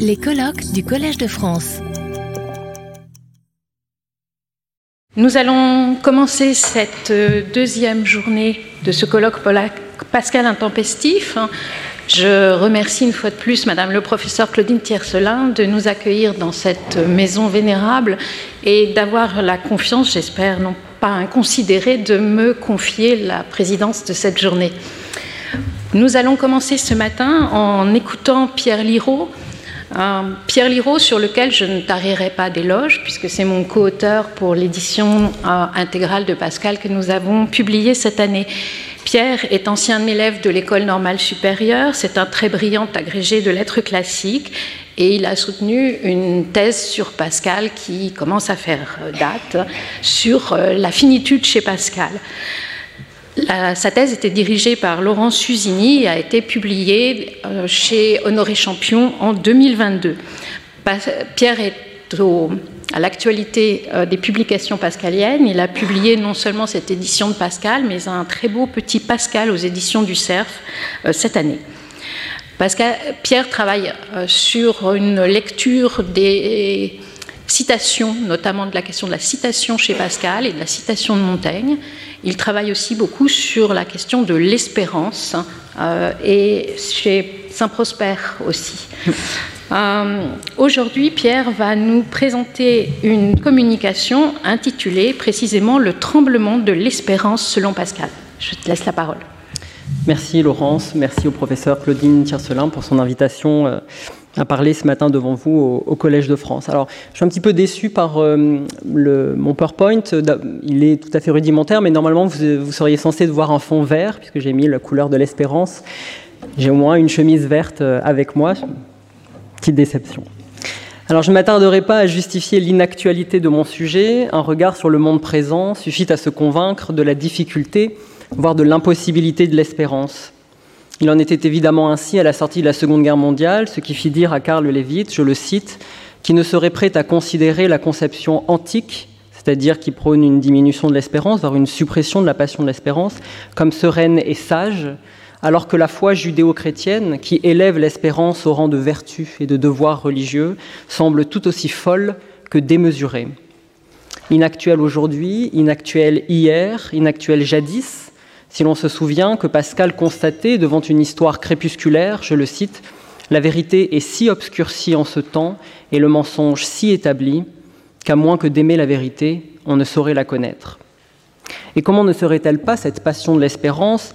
Les colloques du Collège de France. Nous allons commencer cette euh, deuxième journée de ce colloque Pascal intempestif. Je remercie une fois de plus Madame le professeur Claudine Tiercelin de nous accueillir dans cette maison vénérable et d'avoir la confiance, j'espère non pas inconsidérée, de me confier la présidence de cette journée. Nous allons commencer ce matin en écoutant Pierre Liraud, Pierre Liraud, sur lequel je ne tarirai pas d'éloge, puisque c'est mon co-auteur pour l'édition euh, intégrale de Pascal que nous avons publiée cette année. Pierre est ancien élève de l'école normale supérieure, c'est un très brillant agrégé de lettres classiques et il a soutenu une thèse sur Pascal qui commence à faire date sur euh, la finitude chez Pascal sa thèse était dirigée par Laurent Susini et a été publiée euh, chez Honoré Champion en 2022. Pierre est à l'actualité euh, des publications pascaliennes. Il a publié non seulement cette édition de Pascal, mais un très beau petit Pascal aux éditions du Cerf euh, cette année. Pierre travaille sur une lecture des citation, notamment de la question de la citation chez Pascal et de la citation de Montaigne. Il travaille aussi beaucoup sur la question de l'espérance euh, et chez Saint-Prosper aussi. Euh, aujourd'hui, Pierre va nous présenter une communication intitulée précisément Le tremblement de l'espérance selon Pascal. Je te laisse la parole. Merci Laurence, merci au professeur Claudine Tiercelin pour son invitation euh, à parler ce matin devant vous au, Collège de France. Alors, je suis un petit peu déçu par euh, mon PowerPoint. Il est tout à fait rudimentaire, mais normalement, vous, seriez censé voir un fond vert, puisque j'ai mis la couleur de l'espérance. J'ai au moins une chemise verte euh, avec moi. Petite déception. Alors, je ne m'attarderai pas à justifier l'inactualité de mon sujet. Un regard sur le monde présent suffit à se convaincre de la difficulté, voire de l'impossibilité de l'espérance. Il en était évidemment ainsi à la sortie de la Seconde Guerre mondiale, ce qui fit dire à Karl Levitt, je le cite, qui ne serait prêt à considérer la conception antique, c'est-à-dire qui prône une diminution de l'espérance, voire une suppression de la passion de l'espérance, comme sereine et sage, alors que la foi judéo-chrétienne, qui élève l'espérance au rang de vertu et de devoir religieux, semble tout aussi folle que démesurée. Inactuelle aujourd'hui, inactuelle hier, inactuelle jadis, si l'on se souvient que Pascal constatait devant une histoire crépusculaire, je le cite, La vérité est si obscurcie en ce temps et le mensonge si établi qu'à moins que d'aimer la vérité, on ne saurait la connaître. Et comment ne serait-elle pas cette passion de l'espérance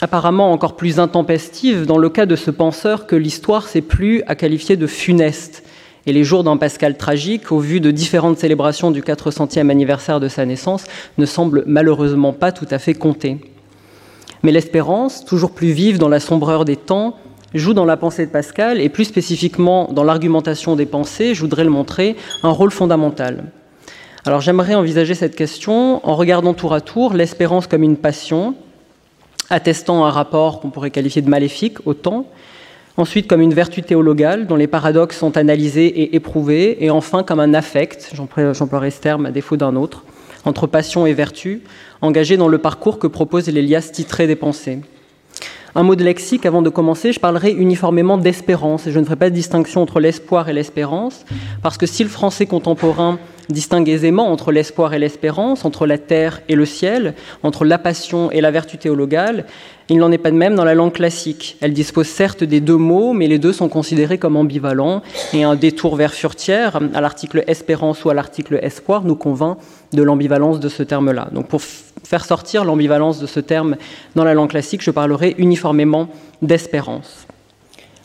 apparemment encore plus intempestive dans le cas de ce penseur que l'histoire s'est plus à qualifier de funeste et les jours d'un Pascal tragique, au vu de différentes célébrations du 400e anniversaire de sa naissance, ne semblent malheureusement pas tout à fait comptés. Mais l'espérance, toujours plus vive dans la sombreur des temps, joue dans la pensée de Pascal, et plus spécifiquement dans l'argumentation des pensées, je voudrais le montrer, un rôle fondamental. Alors j'aimerais envisager cette question en regardant tour à tour l'espérance comme une passion, attestant un rapport qu'on pourrait qualifier de maléfique au temps, ensuite comme une vertu théologale dont les paradoxes sont analysés et éprouvés, et enfin comme un affect, j'emploierai ce terme à défaut d'un autre, entre passion et vertu, engagé dans le parcours que propose l'Élias titré des pensées. Un mot de lexique avant de commencer, je parlerai uniformément d'espérance et je ne ferai pas de distinction entre l'espoir et l'espérance, parce que si le français contemporain distingue aisément entre l'espoir et l'espérance, entre la terre et le ciel, entre la passion et la vertu théologale, il n'en est pas de même dans la langue classique. Elle dispose certes des deux mots, mais les deux sont considérés comme ambivalents, et un détour vers furtière, à l'article espérance ou à l'article espoir, nous convainc de l'ambivalence de ce terme-là. Donc pour faire sortir l'ambivalence de ce terme dans la langue classique, je parlerai uniformément d'espérance.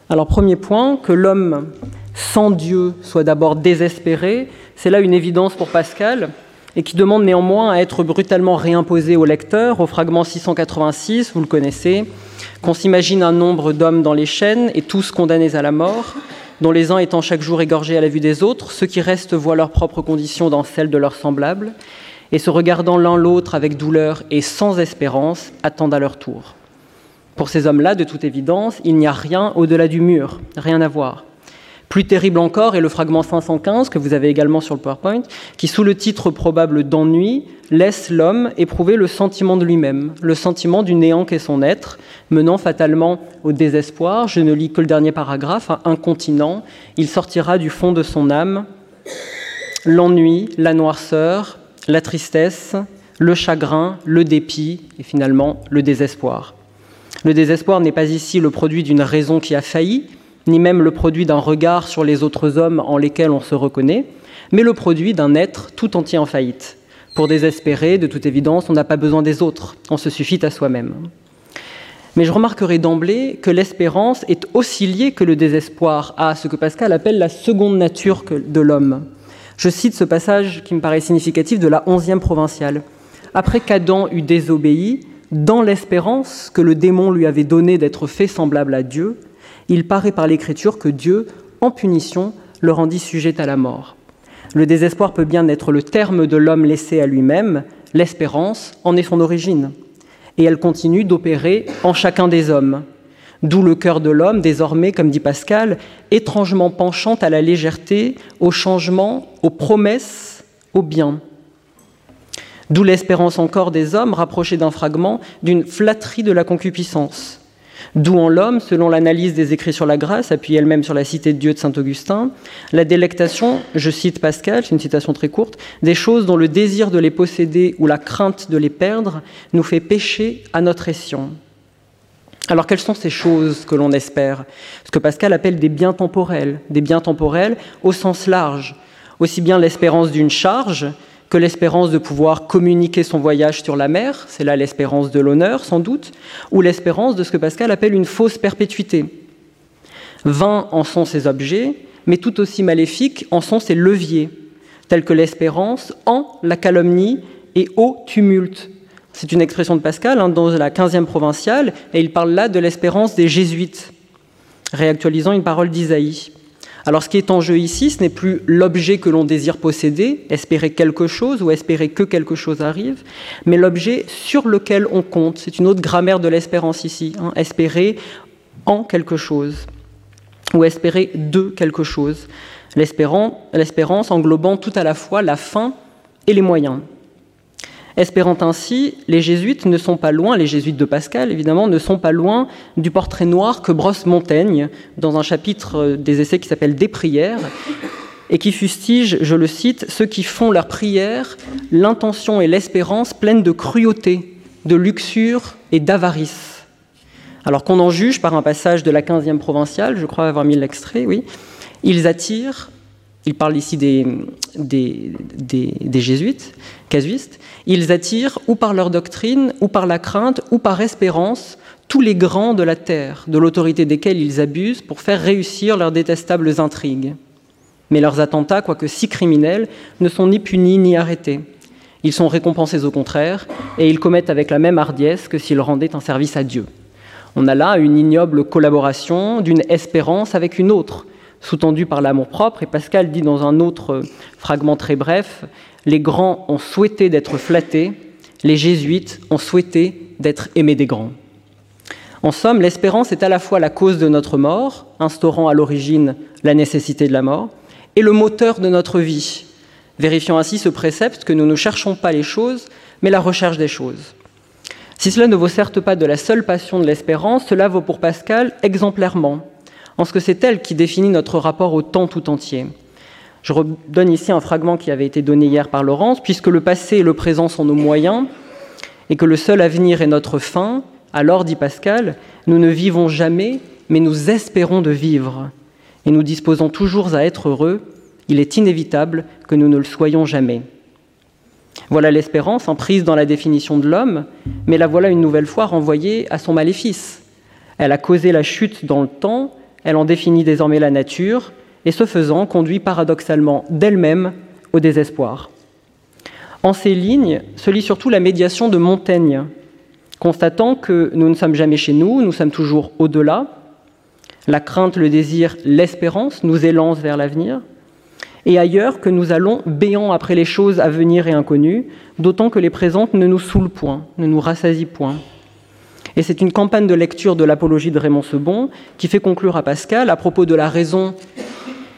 Alors premier point, que l'homme sans Dieu soit d'abord désespéré, c'est là une évidence pour Pascal, et qui demande néanmoins à être brutalement réimposé au lecteur, au fragment 686, vous le connaissez, qu'on s'imagine un nombre d'hommes dans les chaînes et tous condamnés à la mort, dont les uns étant chaque jour égorgés à la vue des autres, ceux qui restent voient leurs propres conditions dans celles de leurs semblables, et se regardant l'un l'autre avec douleur et sans espérance, attendent à leur tour. Pour ces hommes-là, de toute évidence, il n'y a rien au-delà du mur, rien à voir. Plus terrible encore est le fragment 515 que vous avez également sur le PowerPoint, qui sous le titre probable d'ennui laisse l'homme éprouver le sentiment de lui-même, le sentiment du néant qu'est son être, menant fatalement au désespoir. Je ne lis que le dernier paragraphe, hein, incontinent, il sortira du fond de son âme l'ennui, la noirceur, la tristesse, le chagrin, le dépit et finalement le désespoir. Le désespoir n'est pas ici le produit d'une raison qui a failli, ni même le produit d'un regard sur les autres hommes en lesquels on se reconnaît, mais le produit d'un être tout entier en faillite. Pour désespérer, de toute évidence, on n'a pas besoin des autres, on se suffit à soi-même. Mais je remarquerai d'emblée que l'espérance est aussi liée que le désespoir à ce que Pascal appelle la seconde nature de l'homme. Je cite ce passage qui me paraît significatif de la onzième provinciale. Après qu'Adam eut désobéi, dans l'espérance que le démon lui avait donnée d'être fait semblable à Dieu, il paraît par l'Écriture que Dieu, en punition, le rendit sujet à la mort. Le désespoir peut bien être le terme de l'homme laissé à lui-même, l'espérance en est son origine. Et elle continue d'opérer en chacun des hommes. D'où le cœur de l'homme, désormais, comme dit Pascal, étrangement penchant à la légèreté, au changement, aux promesses, au bien. D'où l'espérance encore des hommes, rapprochée d'un fragment, d'une flatterie de la concupiscence. D'où en l'homme, selon l'analyse des écrits sur la grâce, appuyée elle-même sur la cité de Dieu de saint Augustin, la délectation, je cite Pascal, c'est une citation très courte, des choses dont le désir de les posséder ou la crainte de les perdre nous fait pécher à notre escient. Alors quelles sont ces choses que l'on espère? Ce que Pascal appelle des biens temporels, des biens temporels au sens large, aussi bien l'espérance d'une charge que l'espérance de pouvoir communiquer son voyage sur la mer, c'est là l'espérance de l'honneur sans doute, ou l'espérance de ce que Pascal appelle une fausse perpétuité. Vains en sont ces objets, mais tout aussi maléfiques en sont ces leviers, tels que l'espérance en la calomnie et au tumulte. C'est une expression de Pascal hein, dans la 15e provinciale, et il parle là de l'espérance des jésuites, réactualisant une parole d'Isaïe. Alors ce qui est en jeu ici, ce n'est plus l'objet que l'on désire posséder, espérer quelque chose ou espérer que quelque chose arrive, mais l'objet sur lequel on compte. C'est une autre grammaire de l'espérance ici, hein. espérer en quelque chose ou espérer de quelque chose. L'espérance englobant tout à la fois la fin et les moyens. Espérant ainsi, les jésuites ne sont pas loin, les jésuites de Pascal évidemment, ne sont pas loin du portrait noir que brosse Montaigne dans un chapitre des essais qui s'appelle Des prières et qui fustige, je le cite, ceux qui font leur prière l'intention et l'espérance pleines de cruauté, de luxure et d'avarice. Alors qu'on en juge par un passage de la 15e provinciale, je crois avoir mis l'extrait, oui, ils attirent il parle ici des, jésuites, casuistes, ils attirent ou par leur doctrine, ou par la crainte, ou par espérance, tous les grands de la terre, de l'autorité desquels ils abusent pour faire réussir leurs détestables intrigues. Mais leurs attentats, quoique si criminels, ne sont ni punis ni arrêtés. Ils sont récompensés au contraire, et ils commettent avec la même hardiesse que s'ils rendaient un service à Dieu. On a là une ignoble collaboration d'une espérance avec une autre, sous-tendu par l'amour-propre. Et Pascal dit dans un autre fragment très bref, les grands ont souhaité d'être flattés, les jésuites ont souhaité d'être aimés des grands. En somme, l'espérance est à la fois la cause de notre mort, instaurant à l'origine la nécessité de la mort, et le moteur de notre vie, vérifiant ainsi ce précepte que nous ne cherchons pas les choses, mais la recherche des choses. Si cela ne vaut certes pas de la seule passion de l'espérance, cela vaut pour Pascal exemplairement en ce que c'est elle qui définit notre rapport au temps tout entier. Je redonne ici un fragment qui avait été donné hier par Laurence, puisque le passé et le présent sont nos moyens, et que le seul avenir est notre fin, alors, dit Pascal, nous ne vivons jamais, mais nous espérons de vivre, et nous disposons toujours à être heureux, il est inévitable que nous ne le soyons jamais. Voilà l'espérance, en prise dans la définition de l'homme, mais la voilà une nouvelle fois renvoyée à son maléfice. Elle a causé la chute dans le temps, elle en définit désormais la nature, et ce faisant conduit paradoxalement d'elle-même au désespoir. En ces lignes se lit surtout la médiation de Montaigne, constatant que nous ne sommes jamais chez nous, nous sommes toujours au-delà. La crainte, le désir, l'espérance nous élancent vers l'avenir. Et ailleurs que nous allons béant après les choses à venir et inconnues, d'autant que les présentes ne nous saoulent point, ne nous rassasient point. Et c'est une campagne de lecture de l'apologie de Raymond Sebon qui fait conclure à Pascal à propos de la raison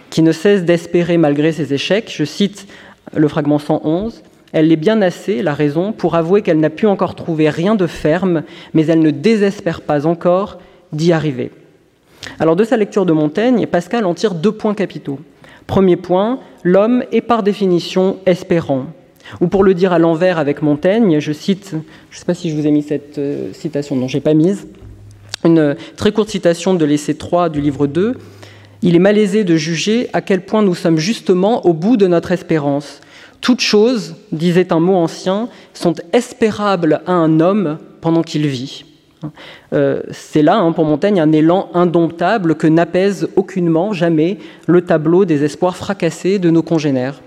qui ne cesse d'espérer malgré ses échecs. Je cite le fragment 111. Elle l'est bien assez, la raison, pour avouer qu'elle n'a pu encore trouver rien de ferme, mais elle ne désespère pas encore d'y arriver. Alors de sa lecture de Montaigne, Pascal en tire deux points capitaux. Premier point, l'homme est par définition espérant. Ou pour le dire à l'envers avec Montaigne, je cite, je ne sais pas si je vous ai mis cette euh, citation, non, je n'ai pas mise, une très courte citation de l'essai 3 du livre 2. Il est malaisé de juger à quel point nous sommes justement au bout de notre espérance. Toutes choses, disait un mot ancien, sont espérables à un homme pendant qu'il vit. Euh, c'est là, hein, pour Montaigne, un élan indomptable que n'apaise aucunement, jamais, le tableau des espoirs fracassés de nos congénères.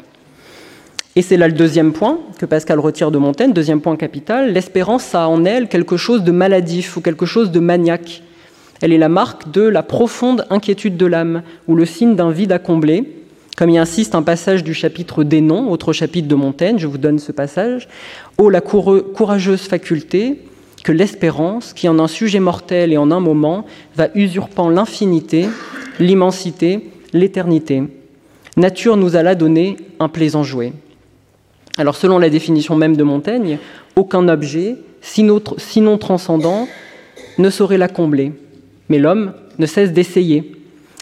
Et c'est là le deuxième point que Pascal retire de Montaigne, deuxième point capital. L'espérance a en elle quelque chose de maladif ou quelque chose de maniaque. Elle est la marque de la profonde inquiétude de l'âme ou le signe d'un vide à combler. Comme y insiste un passage du chapitre des noms, autre chapitre de Montaigne, je vous donne ce passage. Ô la courageuse faculté que l'espérance, qui en un sujet mortel et en un moment, va usurpant l'infinité, l'immensité, l'éternité. Nature nous a là donné un plaisant jouet. Alors selon la définition même de Montaigne, aucun objet, sinon transcendant, ne saurait la combler. Mais l'homme ne cesse d'essayer.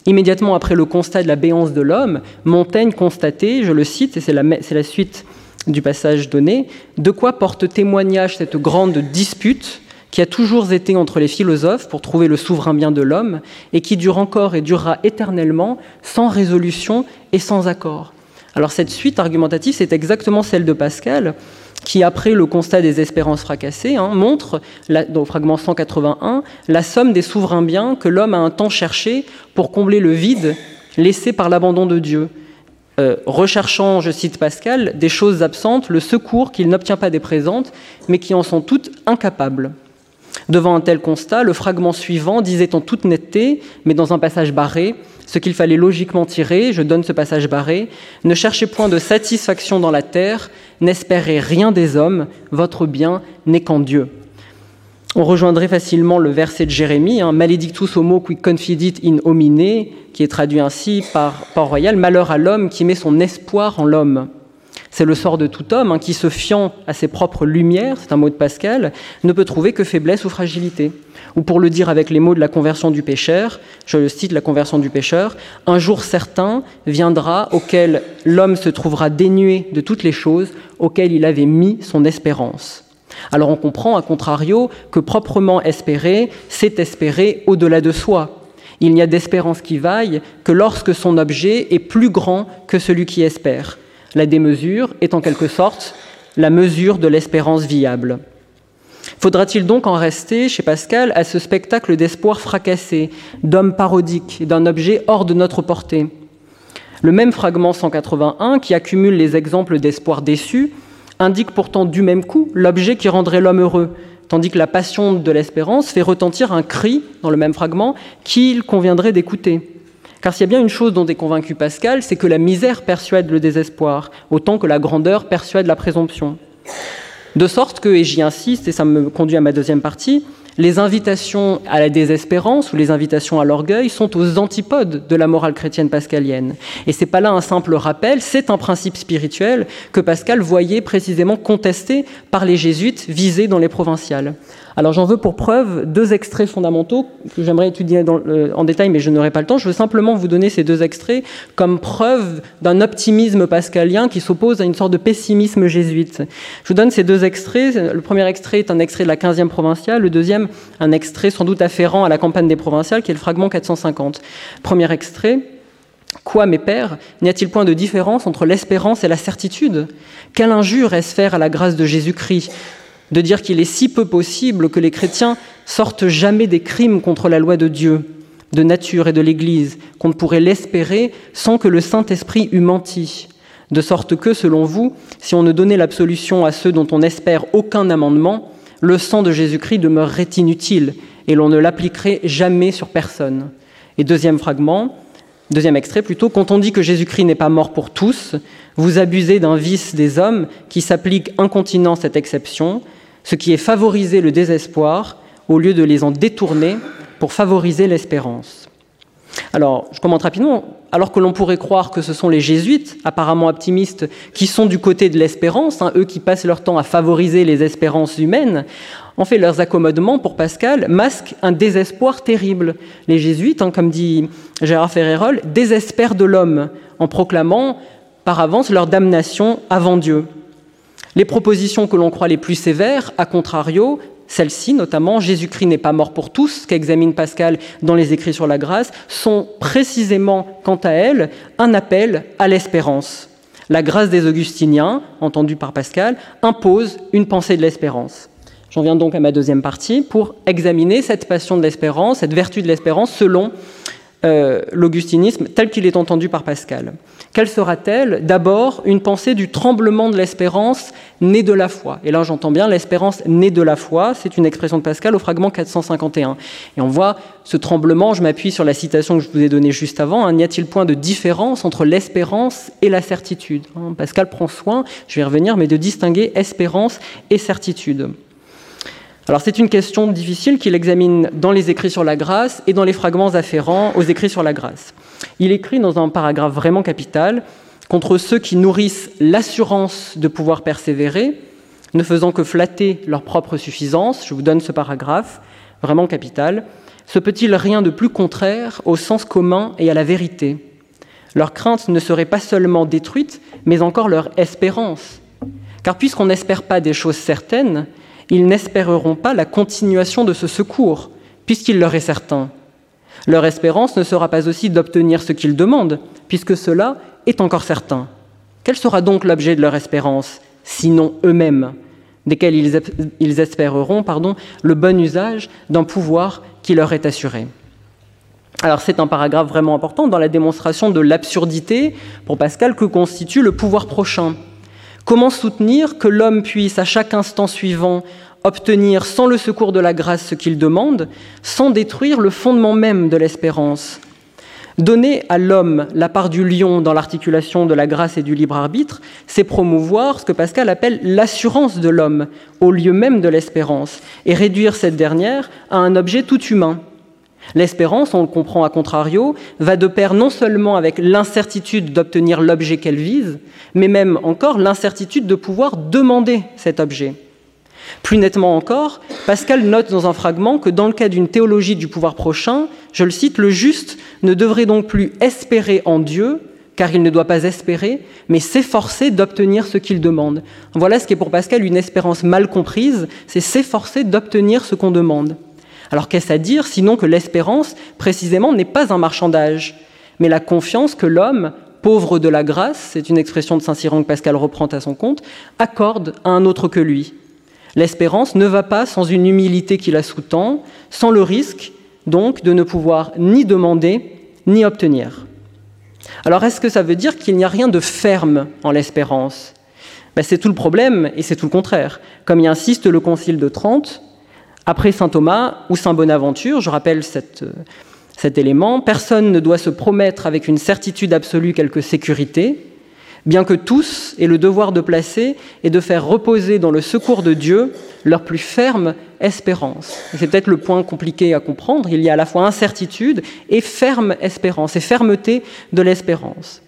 Immédiatement après le constat de la béance de l'homme, Montaigne constatait, je le cite, et c'est la, la suite du passage donné, de quoi porte témoignage cette grande dispute qui a toujours été entre les philosophes pour trouver le souverain bien de l'homme et qui dure encore et durera éternellement sans résolution et sans accord. Alors cette suite argumentative, c'est exactement celle de Pascal, qui, après le constat des espérances fracassées, hein, montre, dans le fragment 181, la somme des souverains biens que l'homme a un temps cherché pour combler le vide laissé par l'abandon de Dieu, euh, recherchant, je cite Pascal, des choses absentes, le secours qu'il n'obtient pas des présentes, mais qui en sont toutes incapables. Devant un tel constat, le fragment suivant disait en toute netteté, mais dans un passage barré, ce qu'il fallait logiquement tirer, je donne ce passage barré, ne cherchez point de satisfaction dans la terre, n'espérez rien des hommes, votre bien n'est qu'en Dieu. On rejoindrait facilement le verset de Jérémie, hein, Maledictus homo qui confidit in homine, qui est traduit ainsi par Port-Royal, Malheur à l'homme qui met son espoir en l'homme. C'est le sort de tout homme hein, qui, se fiant à ses propres lumières, c'est un mot de Pascal, ne peut trouver que faiblesse ou fragilité. Ou pour le dire avec les mots de la conversion du pécheur, je le cite, la conversion du pécheur, un jour certain viendra auquel l'homme se trouvera dénué de toutes les choses auxquelles il avait mis son espérance. Alors on comprend, à contrario, que proprement espérer, c'est espérer au-delà de soi. Il n'y a d'espérance qui vaille que lorsque son objet est plus grand que celui qui espère. La démesure est en quelque sorte la mesure de l'espérance viable. Faudra-t-il donc en rester, chez Pascal, à ce spectacle d'espoir fracassé, d'homme parodique, d'un objet hors de notre portée? Le même fragment 181, qui accumule les exemples d'espoir déçus, indique pourtant du même coup l'objet qui rendrait l'homme heureux, tandis que la passion de l'espérance fait retentir un cri, dans le même fragment, qu'il conviendrait d'écouter. Car s'il y a bien une chose dont est convaincu Pascal, c'est que la misère persuade le désespoir, autant que la grandeur persuade la présomption. De sorte que, et j'y insiste, et ça me conduit à ma deuxième partie, les invitations à la désespérance ou les invitations à l'orgueil sont aux antipodes de la morale chrétienne pascalienne. Et c'est pas là un simple rappel, c'est un principe spirituel que Pascal voyait précisément contesté par les jésuites visés dans les provinciales. Alors j'en veux pour preuve deux extraits fondamentaux que j'aimerais étudier en détail, mais je n'aurai pas le temps. Je veux simplement vous donner ces deux extraits comme preuve d'un optimisme pascalien qui s'oppose à une sorte de pessimisme jésuite. Je vous donne ces deux extraits. Le premier extrait est un extrait de la 15e provinciale, le deuxième un extrait sans doute afférent à la campagne des provinciales, qui est le fragment 450. Premier extrait. Quoi, mes pères, n'y a-t-il point de différence entre l'espérance et la certitude? Quelle injure est-ce faire à la grâce de Jésus-Christ? De dire qu'il est si peu possible que les chrétiens sortent jamais des crimes contre la loi de Dieu, de nature et de l'Église, qu'on ne pourrait l'espérer sans que le Saint-Esprit eût menti, de sorte que, selon vous, si on ne donnait l'absolution à ceux dont on n'espère aucun amendement, le sang de Jésus-Christ demeurerait inutile et l'on ne l'appliquerait jamais sur personne. Et deuxième fragment, deuxième extrait plutôt, quand on dit que Jésus-Christ n'est pas mort pour tous, vous abusez d'un vice des hommes qui s'applique incontinent cette exception, ce qui est favoriser le désespoir au lieu de les en détourner pour favoriser l'espérance. Alors, je commente rapidement. Alors que l'on pourrait croire que ce sont les jésuites, apparemment optimistes, qui sont du côté de l'espérance, hein, eux qui passent leur temps à favoriser les espérances humaines, en fait, leurs accommodements, pour Pascal, masquent un désespoir terrible. Les jésuites, hein, comme dit Gérard Ferrérol, désespèrent de l'homme en proclamant par avance leur damnation avant Dieu. Les propositions que l'on croit les plus sévères, à contrario, celles-ci notamment, Jésus-Christ n'est pas mort pour tous, qu'examine Pascal dans les écrits sur la grâce, sont précisément, quant à elles, un appel à l'espérance. La grâce des Augustiniens, entendue par Pascal, impose une pensée de l'espérance. J'en viens donc à ma deuxième partie pour examiner cette passion de l'espérance, cette vertu de l'espérance selon euh, l'augustinisme tel qu'il est entendu par Pascal. Quelle sera-t-elle D'abord, une pensée du tremblement de l'espérance née de la foi. Et là, j'entends bien l'espérance née de la foi, c'est une expression de Pascal au fragment 451. Et on voit ce tremblement, je m'appuie sur la citation que je vous ai donnée juste avant, hein. n'y a-t-il point de différence entre l'espérance et la certitude hein? Pascal prend soin, je vais y revenir, mais de distinguer espérance et certitude. Alors c'est une question difficile qu'il examine dans les écrits sur la grâce et dans les fragments afférents aux écrits sur la grâce. Il écrit dans un paragraphe vraiment capital contre ceux qui nourrissent l'assurance de pouvoir persévérer, ne faisant que flatter leur propre suffisance. Je vous donne ce paragraphe, vraiment capital. Se peut-il rien de plus contraire au sens commun et à la vérité? Leur crainte ne serait pas seulement détruite, mais encore leur espérance. Car puisqu'on n'espère pas des choses certaines, ils n'espéreront pas la continuation de ce secours, puisqu'il leur est certain. Leur espérance ne sera pas aussi d'obtenir ce qu'ils demandent, puisque cela est encore certain. Quel sera donc l'objet de leur espérance, sinon eux-mêmes, desquels ils, espéreront pardon, le bon usage d'un pouvoir qui leur est assuré? Alors c'est un paragraphe vraiment important dans la démonstration de l'absurdité, pour Pascal, que constitue le pouvoir prochain. Comment soutenir que l'homme puisse, à chaque instant suivant, obtenir sans le secours de la grâce ce qu'il demande, sans détruire le fondement même de l'espérance? Donner à l'homme la part du lion dans l'articulation de la grâce et du libre arbitre, c'est promouvoir ce que Pascal appelle l'assurance de l'homme au lieu même de l'espérance, et réduire cette dernière à un objet tout humain, L'espérance, on le comprend à contrario, va de pair non seulement avec l'incertitude d'obtenir l'objet qu'elle vise, mais même encore l'incertitude de pouvoir demander cet objet. Plus nettement encore, Pascal note dans un fragment que dans le cas d'une théologie du pouvoir prochain, je le cite, le juste ne devrait donc plus espérer en Dieu, car il ne doit pas espérer, mais s'efforcer d'obtenir ce qu'il demande. Voilà ce qui est pour Pascal une espérance mal comprise, c'est s'efforcer d'obtenir ce qu'on demande. Alors qu'est-ce à dire sinon que l'espérance, précisément, n'est pas un marchandage, mais la confiance que l'homme, pauvre de la grâce, c'est une expression de Saint-Cyran que Pascal reprend à son compte, accorde à un autre que lui. L'espérance ne va pas sans une humilité qui la sous-tend, sans le risque, donc, de ne pouvoir ni demander ni obtenir. Alors est-ce que ça veut dire qu'il n'y a rien de ferme en l'espérance? Ben, C'est tout le problème et c'est tout le contraire. Comme y insiste le Concile de Trente, après saint Thomas ou saint Bonaventure, je rappelle cet élément, personne ne doit se promettre avec une certitude absolue quelque sécurité, bien que tous aient le devoir de placer et de faire reposer dans le secours de Dieu leur plus ferme espérance. C'est peut-être le point compliqué à comprendre, il y a à la fois incertitude et ferme espérance, et fermeté de l'espérance.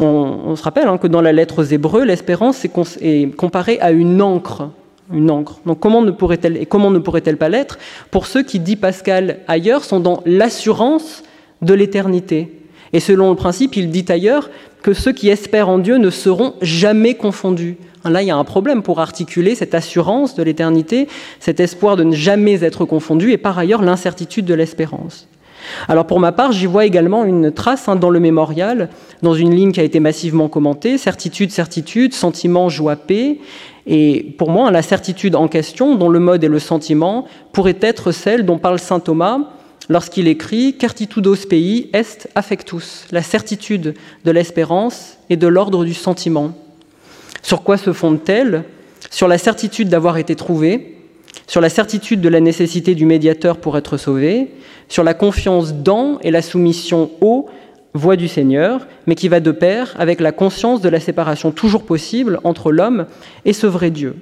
On, se rappelle hein, que dans la lettre aux Hébreux, l'espérance est comparée à une encre une encre. Donc comment ne pourrait-elle et comment ne pourrait-elle pas l'être? Pour ceux qui, dit Pascal ailleurs, sont dans l'assurance de l'éternité Et selon le principe, il dit ailleurs que ceux qui espèrent en Dieu ne seront jamais confondus. Là, il y a un problème pour articuler cette assurance de l'éternité, cet espoir de ne jamais être confondu, et par ailleurs l'incertitude de l'espérance. Alors pour ma part, j'y vois également une trace hein, dans le mémorial, dans une ligne qui a été massivement commentée, certitude, certitude, sentiment, joie, paix, et pour moi, la certitude en question, dont le mode et le sentiment, pourrait être celle dont parle saint Thomas lorsqu'il écrit Certitudos pei est affectus, la certitude de l'espérance et de l'ordre du sentiment. Sur quoi se fonde-t-elle? Sur la certitude d'avoir été trouvé, sur la certitude de la nécessité du médiateur pour être sauvé, sur la confiance dans et la soumission au voix du Seigneur, mais qui va de pair avec la conscience de la séparation toujours possible entre l'homme et ce vrai Dieu.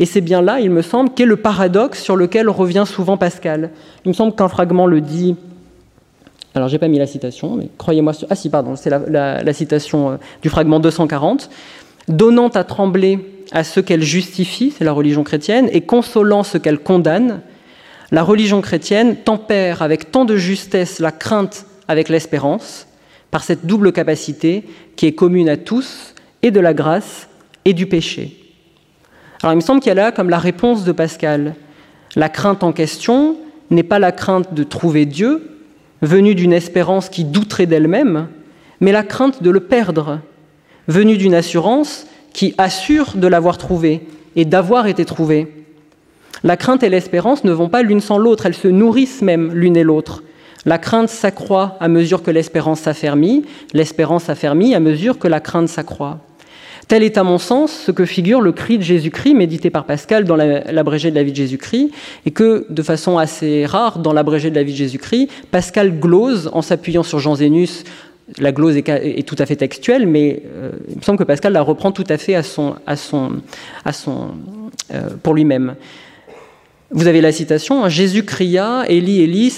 Et c'est bien là, il me semble, qu'est le paradoxe sur lequel revient souvent Pascal. Il me semble qu'un fragment le dit alors j'ai pas mis la citation, mais croyez-moi, ah si, pardon, c'est la, citation euh, du fragment 240, donnant à trembler à ce qu'elle justifie, c'est la religion chrétienne, et consolant ce qu'elle condamne, la religion chrétienne tempère avec tant de justesse la crainte avec l'espérance, par cette double capacité qui est commune à tous, et de la grâce et du péché. Alors il me semble qu'il y a là comme la réponse de Pascal. La crainte en question n'est pas la crainte de trouver Dieu, venue d'une espérance qui douterait d'elle-même, mais la crainte de le perdre, venue d'une assurance qui assure de l'avoir trouvé et d'avoir été trouvé. La crainte et l'espérance ne vont pas l'une sans l'autre, elles se nourrissent même l'une et l'autre. La crainte s'accroît à mesure que l'espérance s'affermit, l'espérance s'affermit à mesure que la crainte s'accroît. Tel est à mon sens ce que figure le cri de Jésus-Christ médité par Pascal dans l'abrégé de la vie de Jésus-Christ, et que, de façon assez rare, dans l'abrégé de la vie de Jésus-Christ, Pascal glose en s'appuyant sur Jean Zénus. La glose est, tout à fait textuelle, mais euh, il me semble que Pascal la reprend tout à fait à son, à son, à son, euh, pour lui-même. Vous avez la citation Jésus cria Eli, Eli,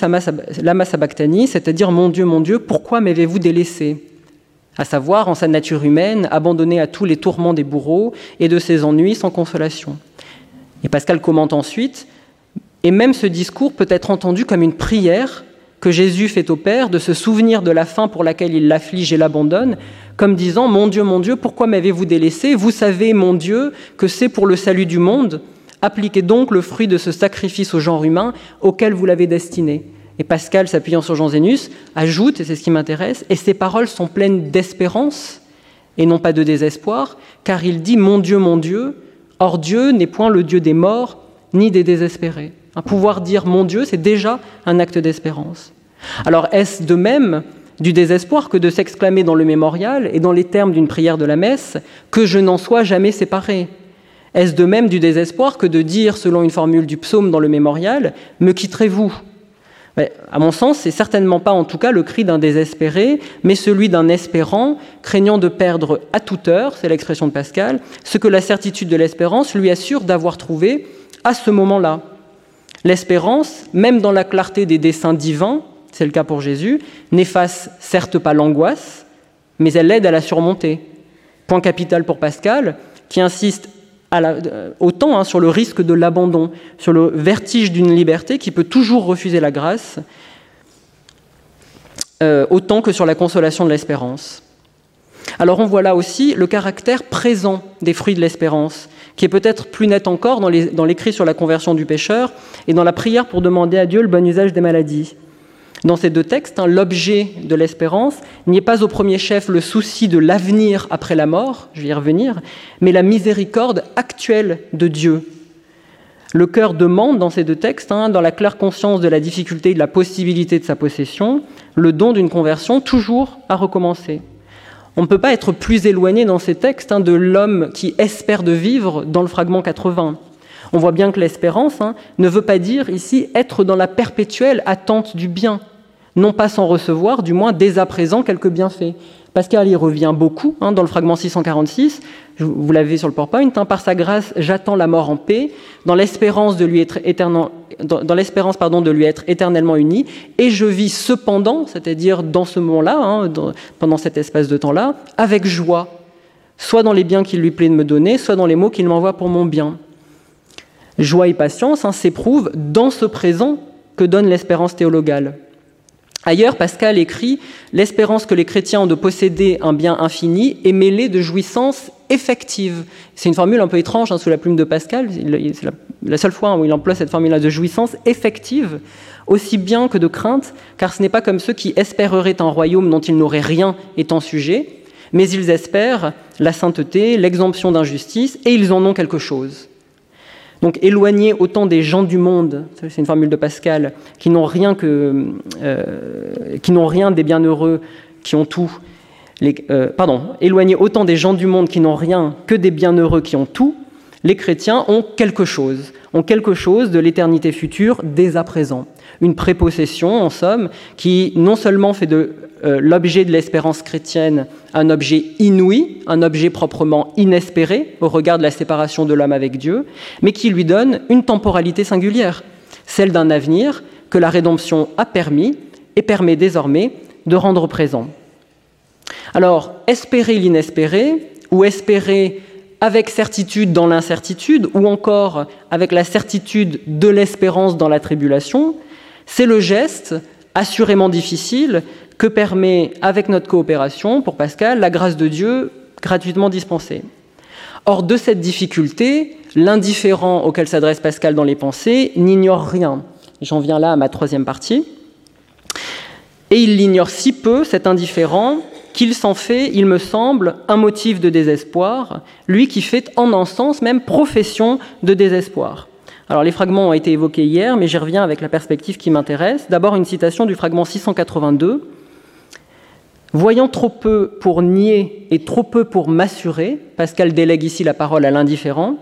lama sabachthani, c'est-à-dire Mon Dieu, mon Dieu, pourquoi m'avez-vous délaissé? À savoir en sa nature humaine, abandonné à tous les tourments des bourreaux et de ses ennuis sans consolation. Et Pascal commente ensuite, et même ce discours peut être entendu comme une prière que Jésus fait au Père de se souvenir de la fin pour laquelle il l'afflige et l'abandonne, comme disant Mon Dieu, mon Dieu, pourquoi m'avez-vous délaissé? Vous savez, mon Dieu, que c'est pour le salut du monde. Appliquez donc le fruit de ce sacrifice au genre humain auquel vous l'avez destiné. Et Pascal, s'appuyant sur Jean Zénus, ajoute, et c'est ce qui m'intéresse, et ces paroles sont pleines d'espérance et non pas de désespoir, car il dit Mon Dieu, mon Dieu, or Dieu n'est point le Dieu des morts ni des désespérés. Un pouvoir dire Mon Dieu, c'est déjà un acte d'espérance. Alors est-ce de même du désespoir que de s'exclamer dans le mémorial et dans les termes d'une prière de la messe que je n'en sois jamais séparé? Est-ce de même du désespoir que de dire, selon une formule du psaume dans le mémorial, Me quitterez-vous? À mon sens, c'est certainement pas en tout cas le cri d'un désespéré, mais celui d'un espérant, craignant de perdre à toute heure, c'est l'expression de Pascal, ce que la certitude de l'espérance lui assure d'avoir trouvé à ce moment-là. L'espérance, même dans la clarté des desseins divins, c'est le cas pour Jésus, n'efface certes pas l'angoisse, mais elle l'aide à la surmonter. Point capital pour Pascal, qui insiste euh, autant hein, sur le risque de l'abandon, sur le vertige d'une liberté qui peut toujours refuser la grâce, euh, autant que sur la consolation de l'espérance. Alors on voit là aussi le caractère présent des fruits de l'espérance, qui est peut-être plus net encore dans l'écrit sur la conversion du pécheur et dans la prière pour demander à Dieu le bon usage des maladies. Dans ces deux textes, hein, l'objet de l'espérance n'y est pas au premier chef le souci de l'avenir après la mort, je vais y revenir, mais la miséricorde actuelle de Dieu. Le cœur demande dans ces deux textes, hein, dans la claire conscience de la difficulté et de la possibilité de sa possession, le don d'une conversion toujours à recommencer. On ne peut pas être plus éloigné dans ces textes hein, de l'homme qui espère de vivre dans le fragment 80. On voit bien que l'espérance ne veut pas dire ici être dans la perpétuelle attente du bien, non pas sans recevoir, du moins dès à présent, quelques bienfaits. Pascal y revient beaucoup hein, dans le fragment 646, vous l'avez sur le PowerPoint, hein, par sa grâce j'attends la mort en paix, dans l'espérance de lui être éternellement uni, et je vis cependant, c'est-à-dire dans ce moment-là, hein, pendant cet espace de temps-là, avec joie, soit dans les biens qu'il lui plaît de me donner, soit dans les mots qu'il m'envoie pour mon bien. Joie et patience s'éprouvent dans ce présent que donne l'espérance théologale. Ailleurs, Pascal écrit L'espérance que les chrétiens ont de posséder un bien infini est mêlée de jouissances effectives. C'est une formule un peu étrange hein, sous la plume de Pascal. C'est la, seule fois où il emploie cette formule-là de jouissance effective, aussi bien que de crainte, car ce n'est pas comme ceux qui espéreraient un royaume dont ils n'auraient rien étant sujet, mais ils espèrent la sainteté, l'exemption d'injustice, et ils en ont quelque chose. Donc éloigner autant des gens du monde, c'est une formule de Pascal, qui n'ont rien, que, euh, des bienheureux qui ont tout. Euh, pardon, éloigner autant des gens du monde qui n'ont rien que des bienheureux qui ont tout, les chrétiens ont quelque chose, ont quelque chose de l'éternité future dès à présent. Une prépossession, en somme, qui non seulement fait de euh, l'objet de l'espérance chrétienne un objet inouï, un objet proprement inespéré au regard de la séparation de l'homme avec Dieu, mais qui lui donne une temporalité singulière, celle d'un avenir que la rédemption a permis et permet désormais de rendre présent. Alors, espérer l'inespéré, ou espérer avec certitude dans l'incertitude, ou encore avec la certitude de l'espérance dans la tribulation, c'est le geste, assurément difficile, que permet, avec notre coopération, pour Pascal, la grâce de Dieu gratuitement dispensée. Or, de cette difficulté, l'indifférent auquel s'adresse Pascal dans les pensées n'ignore rien. J'en viens là à ma troisième partie. Et il l'ignore si peu, cet indifférent, qu'il s'en fait, il me semble, un motif de désespoir, lui qui fait en un sens même profession de désespoir. Alors les fragments ont été évoqués hier, mais j'y reviens avec la perspective qui m'intéresse. D'abord une citation du fragment 682. Voyant trop peu pour nier et trop peu pour m'assurer, Pascal délègue ici la parole à l'indifférent,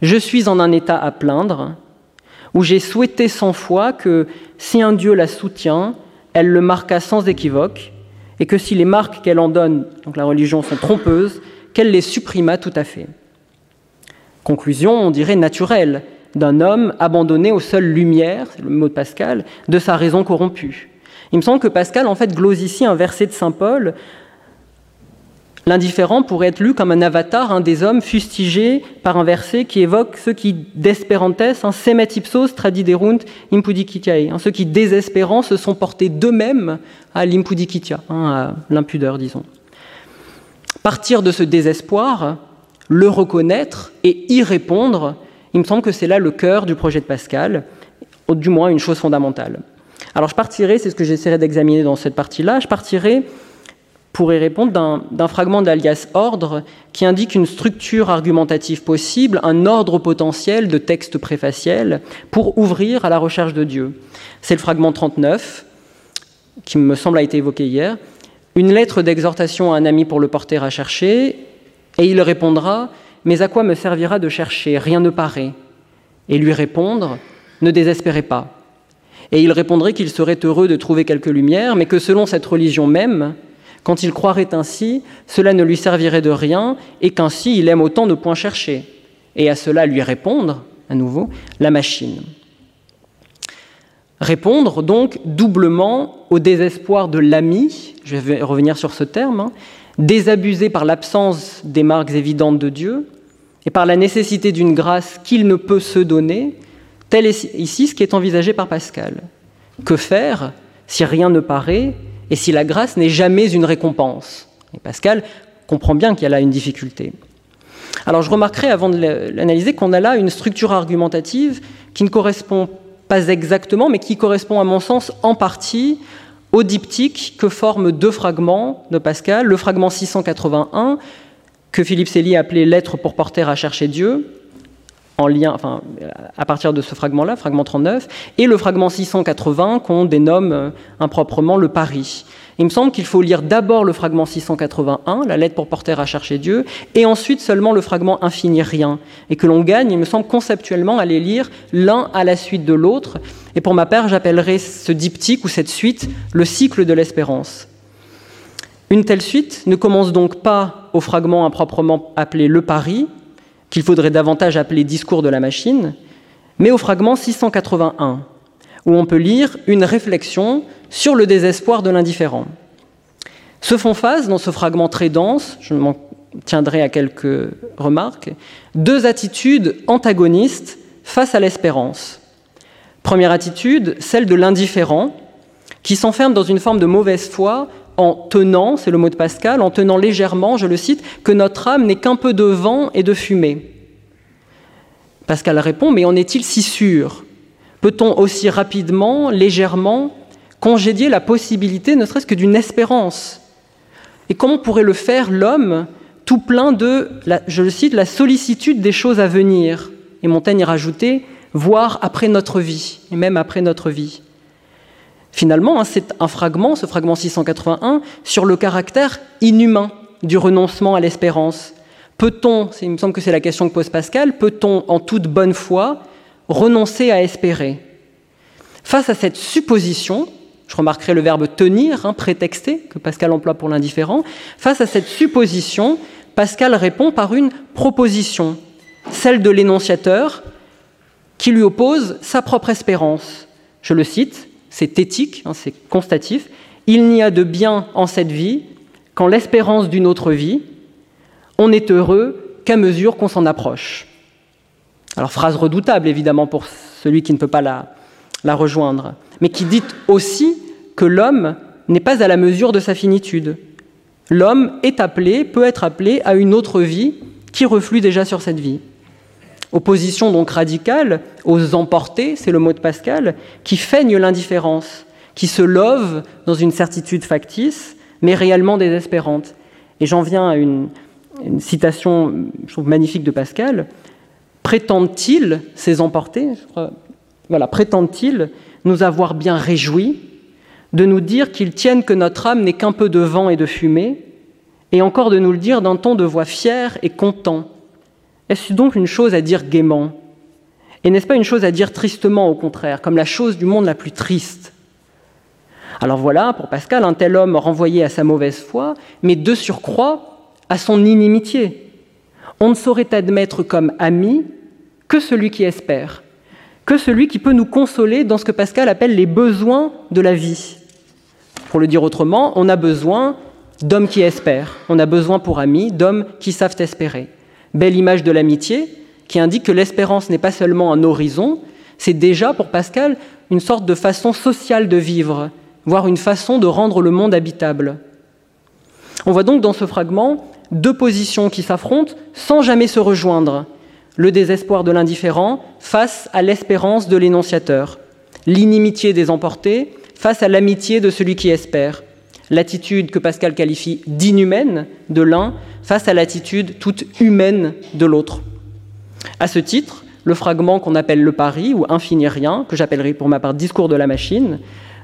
je suis en un état à plaindre, où j'ai souhaité cent fois que si un Dieu la soutient, elle le marqua sans équivoque, et que si les marques qu'elle en donne, donc la religion, sont trompeuses, qu'elle les supprima tout à fait. Conclusion, on dirait naturelle, d'un homme abandonné aux seules lumières, c'est le mot de Pascal, de sa raison corrompue. Il me semble que Pascal, en fait, glose ici un verset de saint Paul. L'indifférent pourrait être lu comme un avatar un des hommes fustigés par un verset qui évoque ceux qui, despérantes, un semet tradiderunt impudicitiae, hein, ceux qui, désespérants, se sont portés d'eux-mêmes à l'impudikitia, hein, à l'impudeur, disons. Partir de ce désespoir, le reconnaître et y répondre, il me semble que c'est là le cœur du projet de Pascal, ou du moins une chose fondamentale. Alors je partirai, c'est ce que j'essaierai d'examiner dans cette partie-là, je partirai pour y répondre d'un fragment d'Alias Ordre qui indique une structure argumentative possible, un ordre potentiel de textes préfaciels pour ouvrir à la recherche de Dieu. C'est le fragment 39, qui me semble a été évoqué hier. Une lettre d'exhortation à un ami pour le porter à chercher, et il répondra Mais à quoi me servira de chercher? Rien ne paraît. Et lui répondre Ne désespérez pas et il répondrait qu'il serait heureux de trouver quelques lumières, mais que selon cette religion même, quand il croirait ainsi, cela ne lui servirait de rien, et qu'ainsi il aime autant ne point chercher. Et à cela lui répondre, à nouveau, la machine. Répondre donc doublement au désespoir de l'ami, je vais revenir sur ce terme, hein, désabusé par l'absence des marques évidentes de Dieu, et par la nécessité d'une grâce qu'il ne peut se donner, Tel est ici ce qui est envisagé par Pascal. Que faire si rien ne paraît et si la grâce n'est jamais une récompense? Et Pascal comprend bien qu'il y a là une difficulté. Alors je remarquerai avant de l'analyser qu'on a là une structure argumentative qui ne correspond pas exactement, mais qui correspond à mon sens en partie au diptyque que forment deux fragments de Pascal, le fragment 681 que Philippe Célie appelé Lettre pour porter à chercher Dieu, en lien, enfin, à partir de ce fragment-là, fragment 39, et le fragment 680 qu'on dénomme euh, improprement le Paris. Il me semble qu'il faut lire d'abord le fragment 681, la lettre pour porter à chercher Dieu, et ensuite seulement le fragment infini rien, et que l'on gagne, il me semble conceptuellement, à les lire l'un à la suite de l'autre. Et pour ma part, j'appellerai ce diptyque ou cette suite le cycle de l'espérance. Une telle suite ne commence donc pas au fragment improprement appelé le Paris, qu'il faudrait davantage appeler discours de la machine, mais au fragment 681, où on peut lire une réflexion sur le désespoir de l'indifférent. Se font face, dans ce fragment très dense, je m'en tiendrai à quelques remarques, deux attitudes antagonistes face à l'espérance. Première attitude, celle de l'indifférent, qui s'enferme dans une forme de mauvaise foi en tenant, c'est le mot de Pascal, en tenant légèrement, je le cite, que notre âme n'est qu'un peu de vent et de fumée. Pascal répond, mais en est-il si sûr? Peut-on aussi rapidement, légèrement, congédier la possibilité, ne serait-ce que d'une espérance? Et comment pourrait le faire l'homme, tout plein de, je le cite, la sollicitude des choses à venir? Et Montaigne y rajoutait, voir après notre vie, et même après notre vie. Finalement, hein, c'est un fragment, ce fragment 681, sur le caractère inhumain du renoncement à l'espérance. Peut-on, il me semble que c'est la question que pose Pascal, peut-on en toute bonne foi renoncer à espérer? Face à cette supposition, je remarquerai le verbe tenir, hein, prétexté, que Pascal emploie pour l'indifférent, face à cette supposition, Pascal répond par une proposition, celle de l'énonciateur, qui lui oppose sa propre espérance. Je le cite, c'est éthique, hein, c'est constatif. Il n'y a de bien en cette vie qu'en l'espérance d'une autre vie. On n'est heureux qu'à mesure qu'on s'en approche. Alors phrase redoutable évidemment pour celui qui ne peut pas la, la rejoindre, mais qui dit aussi que l'homme n'est pas à la mesure de sa finitude. L'homme est appelé, peut être appelé à une autre vie qui reflue déjà sur cette vie. Opposition donc radicale aux emportés, c'est le mot de Pascal, qui feignent l'indifférence, qui se love dans une certitude factice, mais réellement désespérante. Et j'en viens à une, citation, je trouve magnifique de Pascal. Prétendent-ils, ces emportés, voilà, prétendent-ils nous avoir bien réjouis de nous dire qu'ils tiennent que notre âme n'est qu'un peu de vent et de fumée, et encore de nous le dire d'un ton de voix fier et content. Est-ce donc une chose à dire gaiement Et n'est-ce pas une chose à dire tristement, au contraire, comme la chose du monde la plus triste Alors voilà, pour Pascal, un tel homme renvoyé à sa mauvaise foi, mais de surcroît à son inimitié. On ne saurait admettre comme ami que celui qui espère, que celui qui peut nous consoler dans ce que Pascal appelle les besoins de la vie. Pour le dire autrement, on a besoin d'hommes qui espèrent, on a besoin pour amis d'hommes qui savent espérer. Belle image de l'amitié qui indique que l'espérance n'est pas seulement un horizon, c'est déjà pour Pascal une sorte de façon sociale de vivre, voire une façon de rendre le monde habitable. On voit donc dans ce fragment deux positions qui s'affrontent sans jamais se rejoindre, le désespoir de l'indifférent face à l'espérance de l'énonciateur, l'inimitié des emportés face à l'amitié de celui qui espère, l'attitude que Pascal qualifie d'inhumaine de l'un face à l'attitude toute humaine de l'autre. À ce titre, le fragment qu'on appelle le pari ou infini rien, que j'appellerai pour ma part discours de la machine,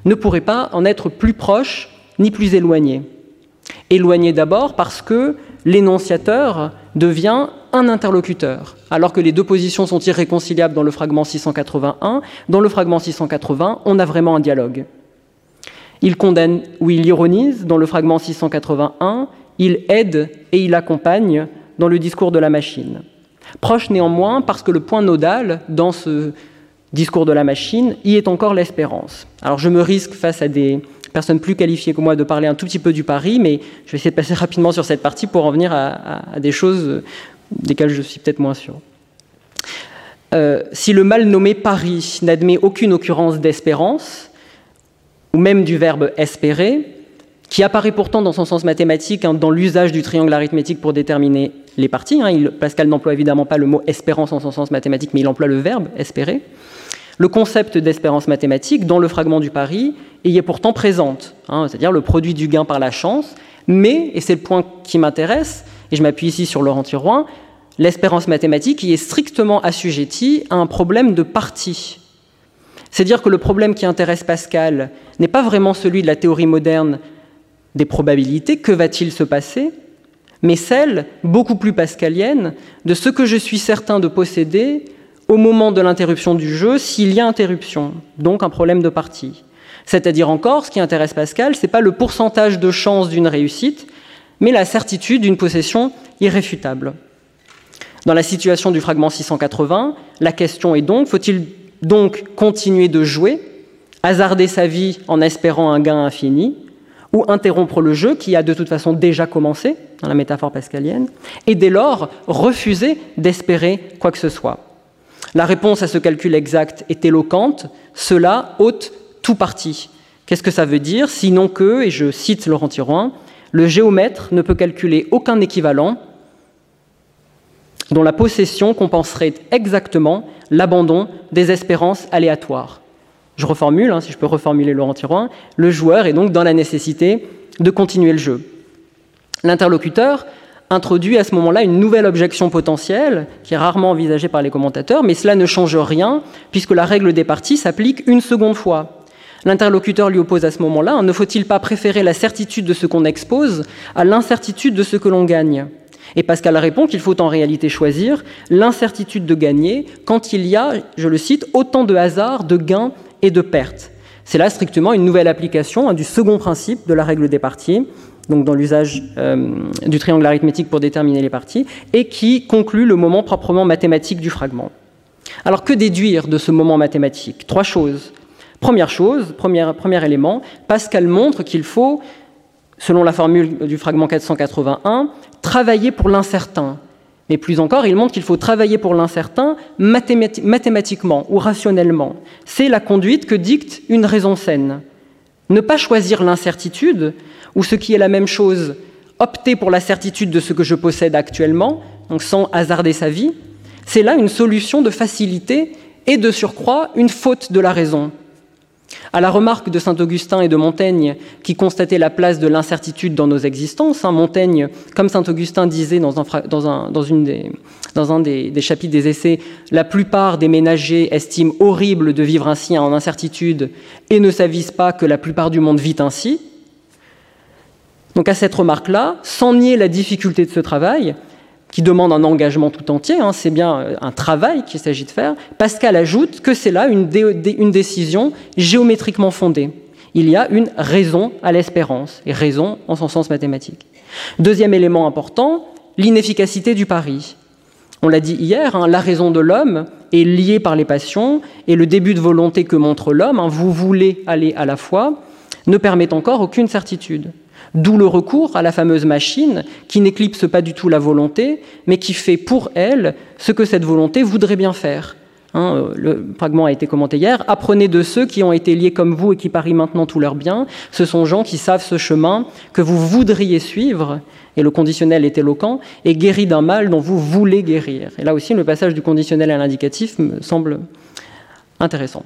ne pourrait pas en être plus proche ni plus éloigné. Éloigné d'abord parce que l'énonciateur devient un interlocuteur, alors que les deux positions sont irréconciliables dans le fragment 681. Dans le fragment 680, on a vraiment un dialogue. Il condamne ou il ironise dans le fragment 681, il aide et il accompagne dans le discours de la machine. Proche néanmoins parce que le point nodal dans ce discours de la machine y est encore l'espérance. Alors je me risque face à des personnes plus qualifiées que moi de parler un tout petit peu du pari, mais je vais essayer de passer rapidement sur cette partie pour en venir à, des choses desquels je suis peut-être moins sûr. Euh, si le mal nommé Paris n'admet aucune occurrence d'espérance, ou même du verbe espérer, qui apparaît pourtant dans son sens mathématique hein, dans l'usage du triangle arithmétique pour déterminer les parties. Hein, Pascal n'emploie évidemment pas le mot espérance en son sens mathématique, mais il emploie le verbe espérer. Le concept d'espérance mathématique, dans le fragment du pari, y est pourtant présente, hein, c'est-à-dire le produit du gain par la chance, mais, et c'est le point qui m'intéresse, et je m'appuie ici sur Laurent Tiroin, l'espérance mathématique y est strictement assujettie à un problème de partie. C'est dire que le problème qui intéresse Pascal n'est pas vraiment celui de la théorie moderne des probabilités, que va-t-il se passer, mais celle, beaucoup plus pascalienne, de ce que je suis certain de posséder au moment de l'interruption du jeu, s'il y a interruption, donc un problème de partie. C'est-à-dire encore, ce qui intéresse Pascal, ce n'est pas le pourcentage de chance d'une réussite, mais la certitude d'une possession irréfutable. Dans la situation du fragment 680, la question est donc, faut-il donc continuer de jouer, hasarder sa vie en espérant un gain infini, ou interrompre le jeu qui a de toute façon déjà commencé, dans la métaphore pascalienne, et dès lors refuser d'espérer quoi que ce soit. La réponse à ce calcul exact est éloquente, cela ôte tout parti. Qu'est-ce que ça veut dire? Sinon que, et je cite Laurent Tiroin, le géomètre ne peut calculer aucun équivalent dont la possession compenserait exactement l'abandon des espérances aléatoires. Je reformule, hein, si je peux reformuler Laurent Tiroin, le joueur est donc dans la nécessité de continuer le jeu. L'interlocuteur introduit à ce moment-là une nouvelle objection potentielle, qui est rarement envisagée par les commentateurs, mais cela ne change rien, puisque la règle des parties s'applique une seconde fois. L'interlocuteur lui oppose à ce moment-là, hein, ne faut-il pas préférer la certitude de ce qu'on expose à l'incertitude de ce que l'on gagne? Et Pascal répond qu'il faut en réalité choisir l'incertitude de gagner quand il y a, je le cite, autant de hasards, de gains et de pertes. C'est là strictement une nouvelle application du second principe de la règle des parties, donc dans l'usage euh, du triangle arithmétique pour déterminer les parties, et qui conclut le moment proprement mathématique du fragment. Alors que déduire de ce moment mathématique? Trois choses. Première chose, premier élément, Pascal montre qu'il faut, selon la formule du fragment 481, travailler pour l'incertain. Mais plus encore, il montre qu'il faut travailler pour l'incertain mathématiquement ou rationnellement. C'est la conduite que dicte une raison saine. Ne pas choisir l'incertitude, ou ce qui est la même chose, opter pour la certitude de ce que je possède actuellement, donc sans hasarder sa vie, c'est là une solution de facilité et de surcroît une faute de la raison. À la remarque de saint Augustin et de Montaigne, qui constataient la place de l'incertitude dans nos existences, hein, Montaigne, comme saint Augustin disait dans un, des, des, chapitres des essais, la plupart des ménagers estiment horrible de vivre ainsi en incertitude et ne s'avisent pas que la plupart du monde vit ainsi. Donc à cette remarque-là, sans nier la difficulté de ce travail, qui demande un engagement tout entier, hein, c'est bien euh, un travail qu'il s'agit de faire, Pascal ajoute que c'est là une, décision géométriquement fondée. Il y a une raison à l'espérance, et raison en son sens mathématique. Deuxième élément important, l'inefficacité du pari. On l'a dit hier, hein, la raison de l'homme est liée par les passions, et le début de volonté que montre l'homme, hein, vous voulez aller à la fois, ne permet encore aucune certitude. D'où le recours à la fameuse machine qui n'éclipse pas du tout la volonté, mais qui fait pour elle ce que cette volonté voudrait bien faire. Hein, euh, le fragment a été commenté hier. Apprenez de ceux qui ont été liés comme vous et qui parient maintenant tous leurs biens. Ce sont gens qui savent ce chemin que vous voudriez suivre, et le conditionnel est éloquent, et guéri d'un mal dont vous voulez guérir. Et là aussi, le passage du conditionnel à l'indicatif me semble intéressant.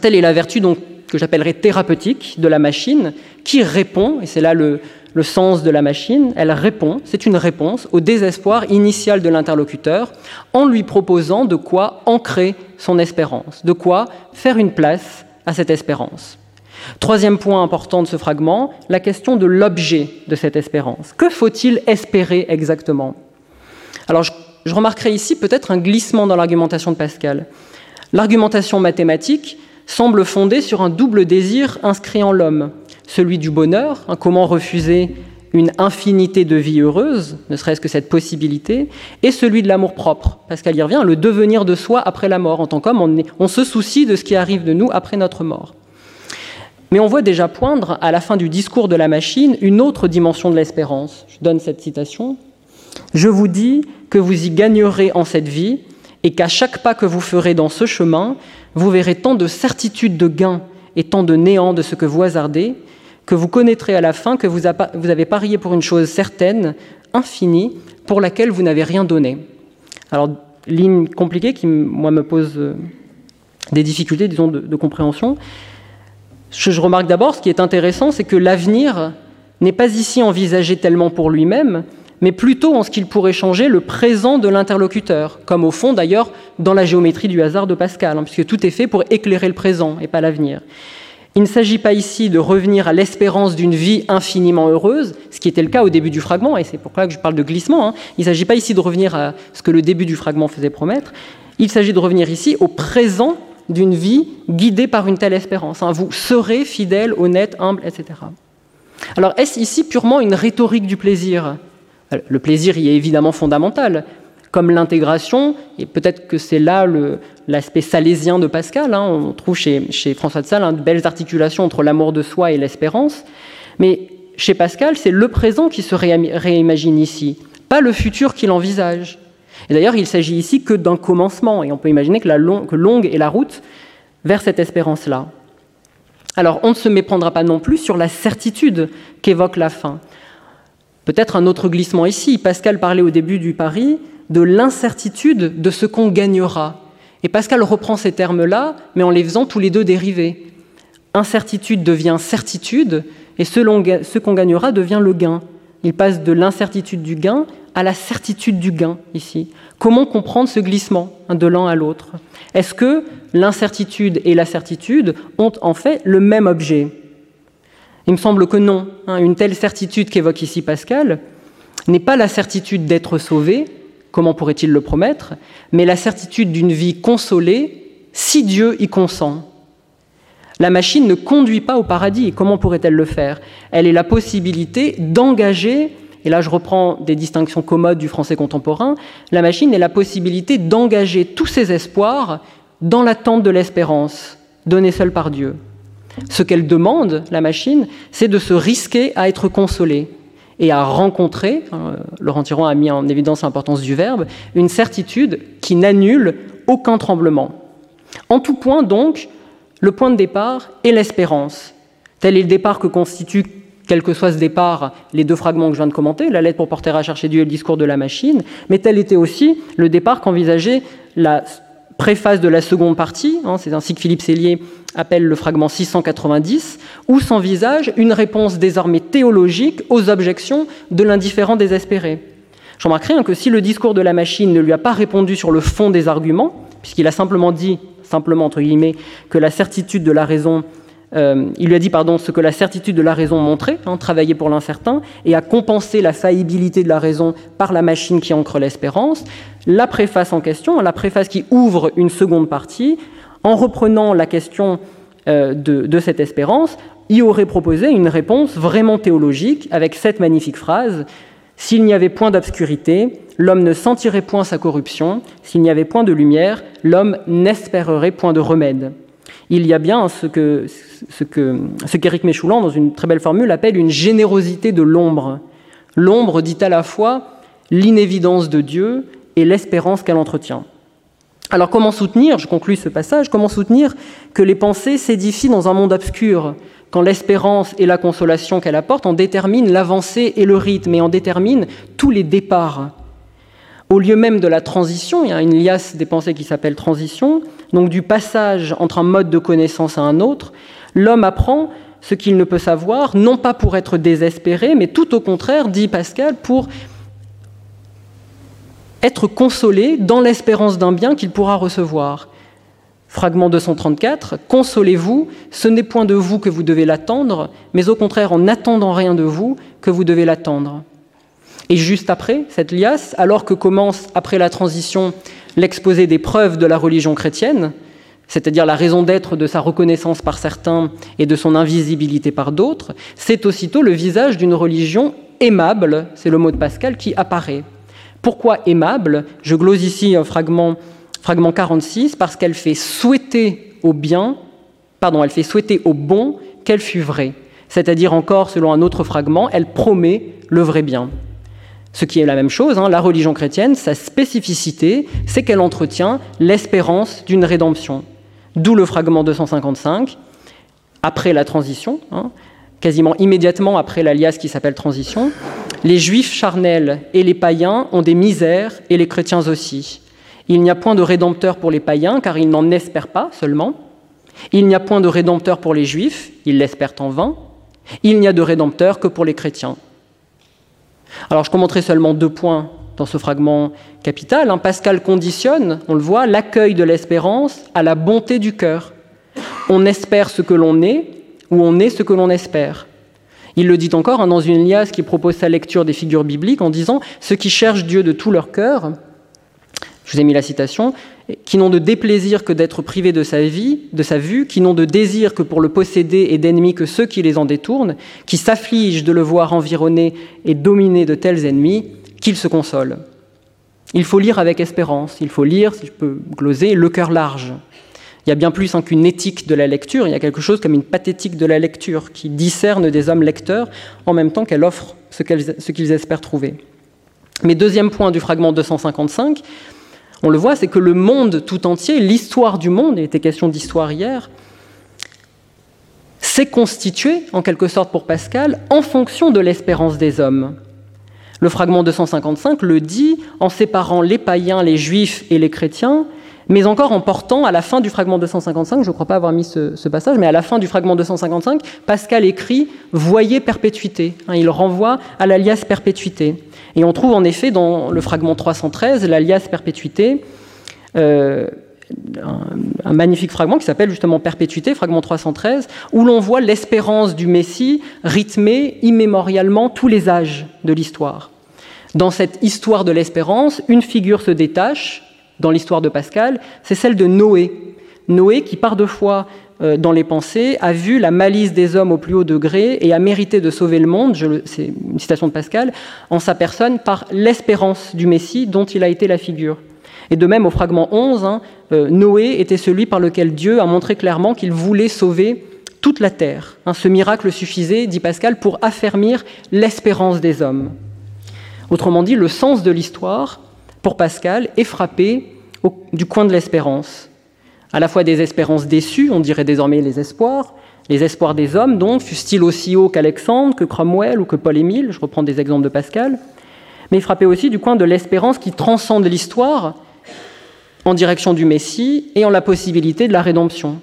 Telle est la vertu donc que j'appellerais thérapeutique de la machine, qui répond, et c'est là le, sens de la machine, elle répond, c'est une réponse au désespoir initial de l'interlocuteur, en lui proposant de quoi ancrer son espérance, de quoi faire une place à cette espérance. Troisième point important de ce fragment, la question de l'objet de cette espérance. Que faut-il espérer exactement? Alors je, je remarquerai ici peut-être un glissement dans l'argumentation de Pascal. L'argumentation mathématique semble fondée sur un double désir inscrit en l'homme, celui du bonheur, hein, comment refuser une infinité de vies heureuses, ne serait-ce que cette possibilité, et celui de l'amour propre, parce qu'elle y revient, le devenir de soi après la mort. En tant qu'homme, on, se soucie de ce qui arrive de nous après notre mort. Mais on voit déjà poindre, à la fin du discours de la machine, une autre dimension de l'espérance. Je donne cette citation. Je vous dis que vous y gagnerez en cette vie, et qu'à chaque pas que vous ferez dans ce chemin, vous verrez tant de certitude de gain et tant de néant de ce que vous hasardez, que vous connaîtrez à la fin que vous avez parié pour une chose certaine, infinie, pour laquelle vous n'avez rien donné. Alors, ligne compliquée qui, moi, me pose euh, des difficultés, disons, de, compréhension. Je, je remarque d'abord, ce qui est intéressant, c'est que l'avenir n'est pas ici envisagé tellement pour lui-même, mais plutôt en ce qu'il pourrait changer le présent de l'interlocuteur, comme au fond d'ailleurs dans la géométrie du hasard de Pascal, hein, puisque tout est fait pour éclairer le présent et pas l'avenir. Il ne s'agit pas ici de revenir à l'espérance d'une vie infiniment heureuse, ce qui était le cas au début du fragment, et c'est pourquoi que je parle de glissement. Hein. Il ne s'agit pas ici de revenir à ce que le début du fragment faisait promettre. Il s'agit de revenir ici au présent d'une vie guidée par une telle espérance. Hein. Vous serez fidèle, honnête, humble, etc. Alors est-ce ici purement une rhétorique du plaisir? Le plaisir y est évidemment fondamental, comme l'intégration, et peut-être que c'est là l'aspect salésien de Pascal. Hein. on trouve chez, François de Sales hein, de belles articulations entre l'amour de soi et l'espérance. Mais chez Pascal, c'est le présent qui se réimagine ici, pas le futur qu'il envisage. Et d'ailleurs, il s'agit ici que d'un commencement, et on peut imaginer que, la que longue est la route vers cette espérance-là. Alors, on ne se méprendra pas non plus sur la certitude qu'évoque la fin. Peut-être un autre glissement ici. Pascal parlait au début du pari de l'incertitude de ce qu'on gagnera. Et Pascal reprend ces termes-là, mais en les faisant tous les deux dérivés. Incertitude devient certitude, et ce qu'on gagnera devient le gain. Il passe de l'incertitude du gain à la certitude du gain ici. Comment comprendre ce glissement hein, de l'un à l'autre? Est-ce que l'incertitude et la certitude ont en fait le même objet? Il me semble que non. Hein. une telle certitude qu'évoque ici Pascal n'est pas la certitude d'être sauvé, comment pourrait-il le promettre, mais la certitude d'une vie consolée si Dieu y consent. La machine ne conduit pas au paradis. Comment pourrait-elle le faire? Elle est la possibilité d'engager, et là je reprends des distinctions commodes du français contemporain, la machine est la possibilité d'engager tous ses espoirs dans l'attente de l'espérance, donné seul par Dieu. Ce qu'elle demande, la machine, c'est de se risquer à être consolée et à rencontrer, hein, Laurent Tiron a mis en évidence l'importance du verbe, une certitude qui n'annule aucun tremblement. En tout point, donc, le point de départ est l'espérance. Tel est le départ que constituent, quel que soit ce départ, les deux fragments que je viens de commenter, la lettre pour porter à chercher Dieu et le discours de la machine, mais tel était aussi le départ qu'envisageait la préface de la seconde partie, hein, c'est ainsi que Philippe Cellier appelle le fragment 690, où s'envisage une réponse désormais théologique aux objections de l'indifférent désespéré. Je remarquerai hein, que si le discours de la machine ne lui a pas répondu sur le fond des arguments, puisqu'il a simplement dit, simplement entre guillemets, que la certitude de la raison euh, il lui a dit pardon, ce que la certitude de la raison montrait, hein, travailler pour l'incertain, et à compenser la faillibilité de la raison par la machine qui ancre l'espérance. La préface en question, la préface qui ouvre une seconde partie, en reprenant la question euh, de, de, cette espérance, y aurait proposé une réponse vraiment théologique avec cette magnifique phrase S'il n'y avait point d'obscurité, l'homme ne sentirait point sa corruption, s'il n'y avait point de lumière, l'homme n'espérerait point de remède il y a bien ce que ce qu'Éric Méchoulan, dans une très belle formule, appelle une générosité de l'ombre. L'ombre dit à la fois l'inévidence de Dieu et l'espérance qu'elle entretient. Alors comment soutenir, je conclus ce passage, comment soutenir que les pensées s'édifient dans un monde obscur, quand l'espérance et la consolation qu'elle apporte en déterminent l'avancée et le rythme, et en déterminent tous les départs? Au lieu même de la transition, il y a une liasse des pensées qui s'appelle transition, donc du passage entre un mode de connaissance à un autre, l'homme apprend ce qu'il ne peut savoir, non pas pour être désespéré, mais tout au contraire, dit Pascal, pour être consolé dans l'espérance d'un bien qu'il pourra recevoir. Fragment 234, Consolez-vous, ce n'est point de vous que vous devez l'attendre, mais au contraire en n'attendant rien de vous que vous devez l'attendre. Et juste après cette liasse, alors que commence, après la transition, l'exposé des preuves de la religion chrétienne, c'est-à-dire la raison d'être de sa reconnaissance par certains et de son invisibilité par d'autres, c'est aussitôt le visage d'une religion aimable, c'est le mot de Pascal, qui apparaît. Pourquoi aimable? Je glose ici un fragment, fragment 46, parce qu'elle fait souhaiter au bien, pardon, elle fait souhaiter au bon qu'elle fût vraie. C'est-à-dire encore, selon un autre fragment, elle promet le vrai bien. Ce qui est la même chose, hein, la religion chrétienne, sa spécificité, c'est qu'elle entretient l'espérance d'une rédemption. D'où le fragment 255, après la transition, hein, quasiment immédiatement après l'alias qui s'appelle transition, les juifs charnels et les païens ont des misères et les chrétiens aussi. Il n'y a point de rédempteur pour les païens car ils n'en espèrent pas seulement. Il n'y a point de rédempteur pour les juifs, ils l'espèrent en vain. Il n'y a de rédempteur que pour les chrétiens. Alors je commenterai seulement deux points dans ce fragment capital. Hein. Pascal conditionne, on le voit, l'accueil de l'espérance à la bonté du cœur. On espère ce que l'on est ou on est ce que l'on espère. Il le dit encore hein, dans une liasse qui propose sa lecture des figures bibliques en disant Ceux qui cherchent Dieu de tout leur cœur, je vous ai mis la citation, qui n'ont de déplaisir que d'être privés de sa vie, de sa vue, qui n'ont de désir que pour le posséder et d'ennemis que ceux qui les en détournent, qui s'affligent de le voir environné et dominé de tels ennemis, qu'ils se consolent. Il faut lire avec espérance, il faut lire, si je peux gloser, le cœur large. Il y a bien plus hein, qu'une éthique de la lecture, il y a quelque chose comme une pathétique de la lecture qui discerne des hommes lecteurs en même temps qu'elle offre ce qu'ils espèrent trouver. Mais deuxième point du fragment 255, on le voit, c'est que le monde tout entier, l'histoire du monde, il était question d'histoire hier, s'est constitué, en quelque sorte pour Pascal, en fonction de l'espérance des hommes. Le fragment 255 le dit en séparant les païens, les juifs et les chrétiens, mais encore en portant à la fin du fragment 255, je ne crois pas avoir mis ce, passage, mais à la fin du fragment 255, Pascal écrit Voyez perpétuité. Hein, il renvoie à l'alias perpétuité. Et on trouve en effet dans le fragment 313, l'alias perpétuité, euh, un, magnifique fragment qui s'appelle justement Perpétuité, fragment 313, où l'on voit l'espérance du Messie rythmer immémorialement tous les âges de l'histoire. Dans cette histoire de l'espérance, une figure se détache, dans l'histoire de Pascal, c'est celle de Noé. Noé qui, par deux fois euh, dans les pensées, a vu la malice des hommes au plus haut degré et a mérité de sauver le monde, c'est une citation de Pascal, en sa personne par l'espérance du Messie dont il a été la figure. Et de même, au fragment 11, hein, euh, Noé était celui par lequel Dieu a montré clairement qu'il voulait sauver toute la terre. Hein, ce miracle suffisait, dit Pascal, pour affermir l'espérance des hommes. Autrement dit, le sens de l'histoire, pour Pascal, est frappé du coin de l'espérance. À la fois des espérances déçues, on dirait désormais les espoirs, les espoirs des hommes, donc, fussent-ils aussi hauts qu'Alexandre, que Cromwell ou que Paul-Émile, je reprends des exemples de Pascal, mais frappé aussi du coin de l'espérance qui transcende l'histoire en direction du Messie et en la possibilité de la rédemption.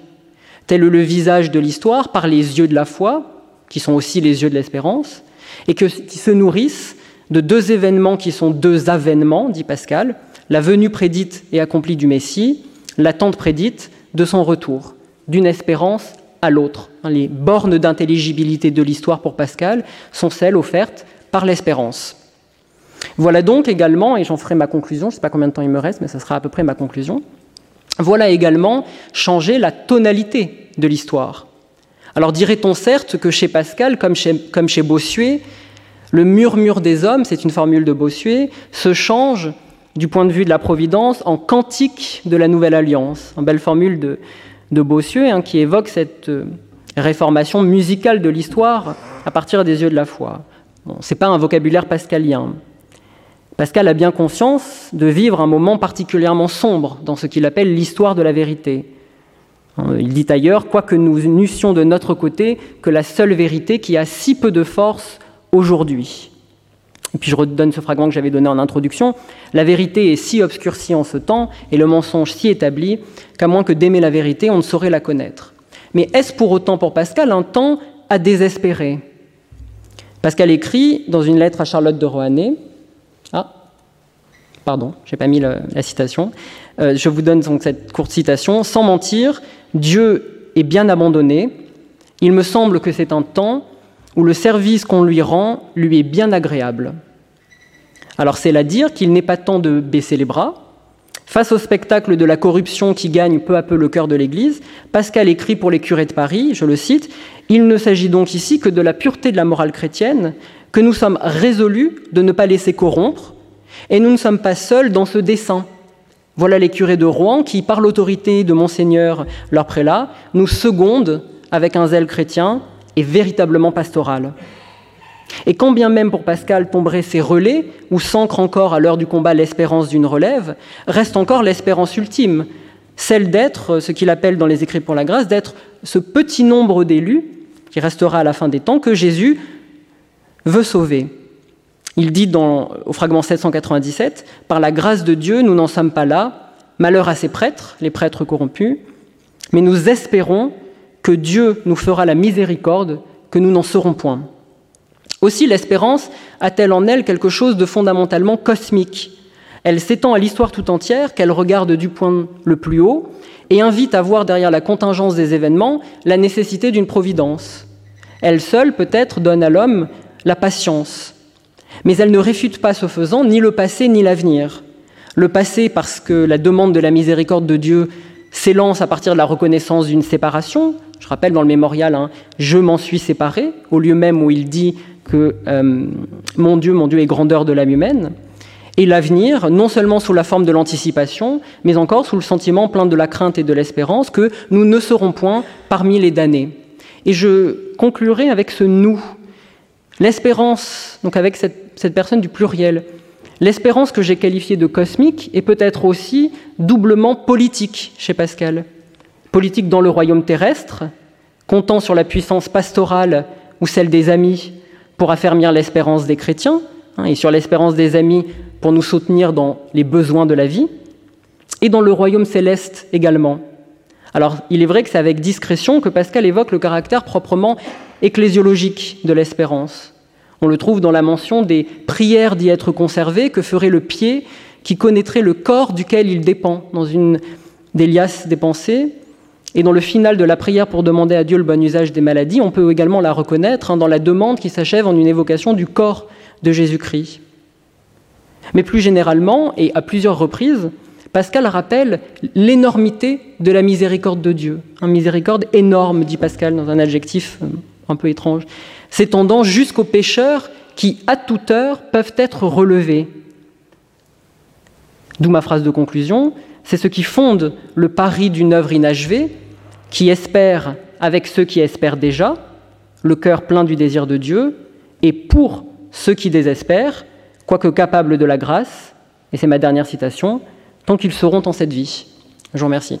Tel le visage de l'histoire par les yeux de la foi, qui sont aussi les yeux de l'espérance, et qui se nourrissent de deux événements qui sont deux avènements, dit Pascal, la venue prédite et accomplie du Messie, l'attente prédite de son retour, d'une espérance à l'autre. Les bornes d'intelligibilité de l'histoire pour Pascal sont celles offertes par l'espérance. Voilà donc également, et j'en ferai ma conclusion, je ne sais pas combien de temps il me reste, mais ça sera à peu près ma conclusion, voilà également changer la tonalité de l'histoire. Alors dirait-on certes que chez Pascal, comme chez Bossuet, le murmure des hommes, c'est une formule de Bossuet, se change du point de vue de la Providence en cantique de la Nouvelle Alliance. Une belle formule de, Bossuet hein, qui évoque cette euh, réformation musicale de l'histoire à partir des yeux de la foi. Ce n'est pas un vocabulaire pascalien. Pascal a bien conscience de vivre un moment particulièrement sombre dans ce qu'il appelle l'histoire de la vérité. Il dit ailleurs, quoique nous n'eussions de notre côté que la seule vérité qui a si peu de force aujourd'hui. Et puis je redonne ce fragment que j'avais donné en introduction. La vérité est si obscurcie en ce temps et le mensonge si établi qu'à moins que d'aimer la vérité, on ne saurait la connaître. Mais est-ce pour autant pour Pascal un temps à désespérer? Pascal écrit dans une lettre à Charlotte de Rohanné ah, pardon, j'ai pas mis la, citation. Euh, je vous donne donc cette courte citation. Sans mentir, Dieu est bien abandonné. Il me semble que c'est un temps où le service qu'on lui rend lui est bien agréable. Alors c'est à dire qu'il n'est pas temps de baisser les bras. Face au spectacle de la corruption qui gagne peu à peu le cœur de l'Église, Pascal écrit pour les curés de Paris, je le cite, Il ne s'agit donc ici que de la pureté de la morale chrétienne, que nous sommes résolus de ne pas laisser corrompre, et nous ne sommes pas seuls dans ce dessein. Voilà les curés de Rouen qui, par l'autorité de Monseigneur leur prélat, nous secondent avec un zèle chrétien et véritablement pastoral. Et quand bien même pour Pascal tomberaient ces relais, où s'ancre encore à l'heure du combat l'espérance d'une relève, reste encore l'espérance ultime, celle d'être, ce qu'il appelle dans les Écrits pour la grâce, d'être ce petit nombre d'élus qui restera à la fin des temps que Jésus veut sauver. Il dit au fragment 797, Par la grâce de Dieu, nous n'en sommes pas là, malheur à ces prêtres, les prêtres corrompus, mais nous espérons que Dieu nous fera la miséricorde, que nous n'en serons point. Aussi l'espérance a-t-elle en elle quelque chose de fondamentalement cosmique. Elle s'étend à l'histoire tout entière, qu'elle regarde du point le plus haut, et invite à voir derrière la contingence des événements la nécessité d'une providence. Elle seule, peut-être, donne à l'homme la patience. Mais elle ne réfute pas ce faisant ni le passé ni l'avenir. Le passé parce que la demande de la miséricorde de Dieu s'élance à partir de la reconnaissance d'une séparation. Je rappelle dans le mémorial, hein, je m'en suis séparé, au lieu même où il dit que euh, mon Dieu, mon Dieu est grandeur de l'âme humaine. Et l'avenir, non seulement sous la forme de l'anticipation, mais encore sous le sentiment plein de la crainte et de l'espérance que nous ne serons point parmi les damnés. Et je conclurai avec ce nous L'espérance, donc avec cette, personne du pluriel, l'espérance que j'ai qualifiée de cosmique est peut-être aussi doublement politique chez Pascal. Politique dans le royaume terrestre, comptant sur la puissance pastorale ou celle des amis pour affermir l'espérance des chrétiens, hein, et sur l'espérance des amis pour nous soutenir dans les besoins de la vie, et dans le royaume céleste également. Alors, il est vrai que c'est avec discrétion que Pascal évoque le caractère proprement ecclésiologique de l'espérance. On le trouve dans la mention des prières d'y être conservées que ferait le pied qui connaîtrait le corps duquel il dépend, dans une des liasses des pensées. Et dans le final de la prière pour demander à Dieu le bon usage des maladies, on peut également la reconnaître hein, dans la demande qui s'achève en une évocation du corps de Jésus-Christ. Mais plus généralement, et à plusieurs reprises, Pascal rappelle l'énormité de la miséricorde de Dieu. Un miséricorde énorme, dit Pascal dans un adjectif euh, un peu étrange, s'étendant jusqu'aux pécheurs qui, à toute heure, peuvent être relevés. D'où ma phrase de conclusion, c'est ce qui fonde le pari d'une œuvre inachevée, qui espère avec ceux qui espèrent déjà, le cœur plein du désir de Dieu, et pour ceux qui désespèrent, quoique capables de la grâce, et c'est ma dernière citation, tant qu'ils seront en cette vie. Je vous remercie.